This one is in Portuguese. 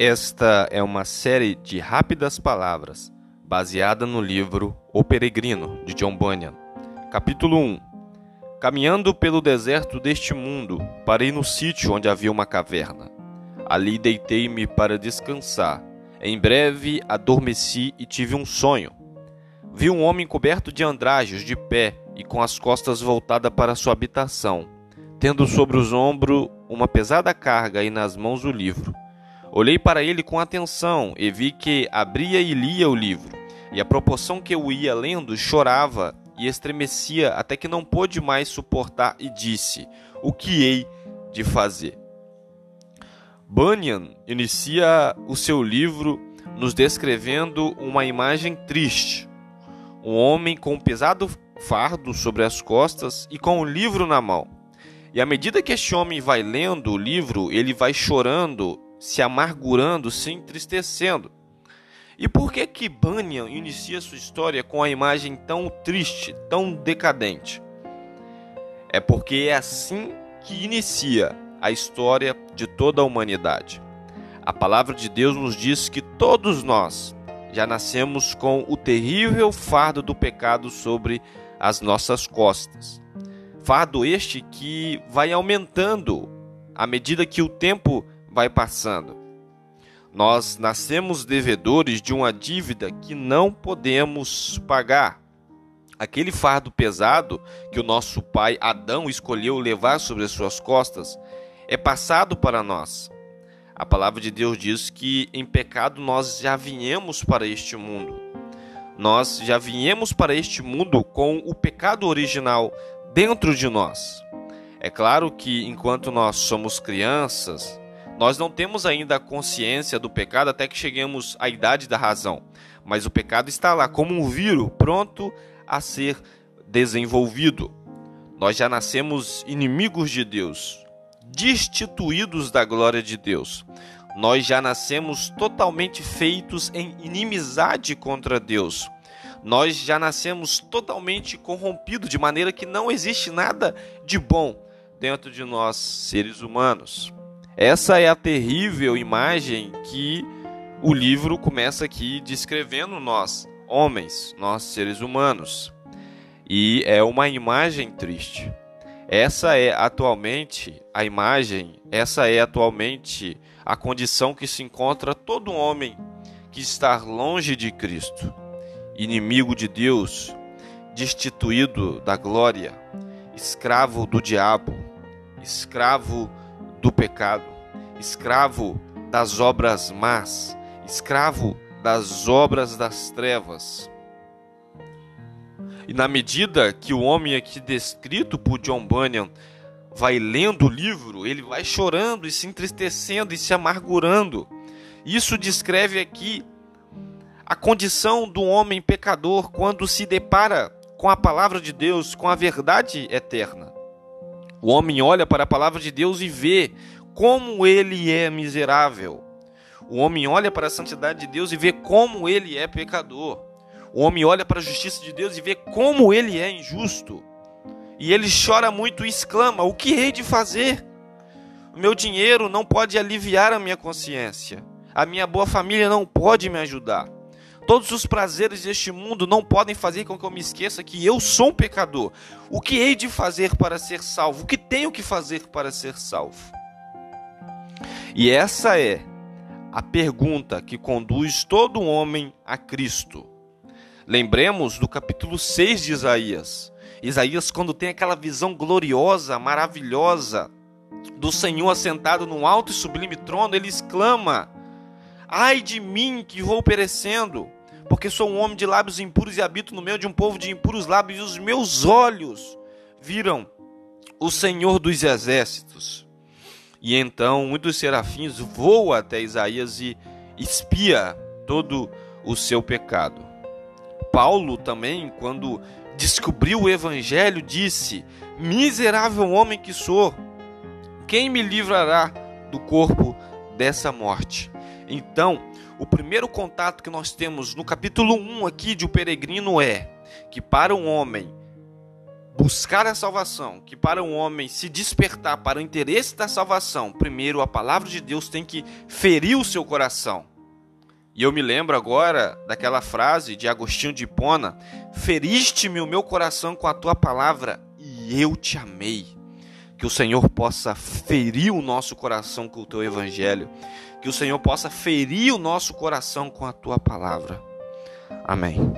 Esta é uma série de rápidas palavras baseada no livro O Peregrino de John Bunyan. Capítulo 1 Caminhando pelo deserto deste mundo, parei no sítio onde havia uma caverna. Ali deitei-me para descansar. Em breve adormeci e tive um sonho. Vi um homem coberto de andrajos de pé e com as costas voltadas para sua habitação, tendo sobre os ombros uma pesada carga e nas mãos o livro. Olhei para ele com atenção e vi que abria e lia o livro, e à proporção que eu ia lendo, chorava e estremecia até que não pôde mais suportar e disse: O que hei de fazer? Bunyan inicia o seu livro nos descrevendo uma imagem triste. Um homem com um pesado fardo sobre as costas e com um livro na mão. E à medida que este homem vai lendo o livro, ele vai chorando se amargurando, se entristecendo. E por que que Bunyan inicia sua história com a imagem tão triste, tão decadente? É porque é assim que inicia a história de toda a humanidade. A palavra de Deus nos diz que todos nós já nascemos com o terrível fardo do pecado sobre as nossas costas. Fardo este que vai aumentando à medida que o tempo vai passando. Nós nascemos devedores de uma dívida que não podemos pagar. Aquele fardo pesado que o nosso pai Adão escolheu levar sobre as suas costas é passado para nós. A palavra de Deus diz que em pecado nós já viemos para este mundo. Nós já viemos para este mundo com o pecado original dentro de nós. É claro que enquanto nós somos crianças, nós não temos ainda a consciência do pecado até que cheguemos à idade da razão, mas o pecado está lá como um vírus pronto a ser desenvolvido. Nós já nascemos inimigos de Deus, destituídos da glória de Deus. Nós já nascemos totalmente feitos em inimizade contra Deus. Nós já nascemos totalmente corrompidos, de maneira que não existe nada de bom dentro de nós, seres humanos. Essa é a terrível imagem que o livro começa aqui descrevendo nós, homens, nós seres humanos. E é uma imagem triste. Essa é atualmente a imagem, essa é atualmente a condição que se encontra todo homem que está longe de Cristo, inimigo de Deus, destituído da glória, escravo do diabo, escravo do pecado, escravo das obras más, escravo das obras das trevas. E na medida que o homem aqui descrito por John Bunyan vai lendo o livro, ele vai chorando e se entristecendo e se amargurando. Isso descreve aqui a condição do homem pecador quando se depara com a palavra de Deus, com a verdade eterna. O homem olha para a palavra de Deus e vê como ele é miserável. O homem olha para a santidade de Deus e vê como ele é pecador. O homem olha para a justiça de Deus e vê como ele é injusto. E ele chora muito e exclama: O que hei de fazer? O meu dinheiro não pode aliviar a minha consciência. A minha boa família não pode me ajudar. Todos os prazeres deste mundo não podem fazer com que eu me esqueça que eu sou um pecador. O que hei de fazer para ser salvo? O que tenho que fazer para ser salvo? E essa é a pergunta que conduz todo homem a Cristo. Lembremos do capítulo 6 de Isaías. Isaías, quando tem aquela visão gloriosa, maravilhosa do Senhor assentado num alto e sublime trono, ele exclama: Ai de mim que vou perecendo, porque sou um homem de lábios impuros e habito no meio de um povo de impuros lábios, e os meus olhos viram o Senhor dos exércitos. E então um dos serafins voa até Isaías e espia todo o seu pecado. Paulo também, quando descobriu o evangelho, disse: Miserável homem que sou, quem me livrará do corpo dessa morte? Então, o primeiro contato que nós temos no capítulo 1 aqui de O Peregrino é que para um homem buscar a salvação, que para um homem se despertar para o interesse da salvação, primeiro a palavra de Deus tem que ferir o seu coração. E eu me lembro agora daquela frase de Agostinho de Hipona: Feriste-me o meu coração com a tua palavra e eu te amei. Que o Senhor possa ferir o nosso coração com o teu evangelho. Que o Senhor possa ferir o nosso coração com a tua palavra. Amém.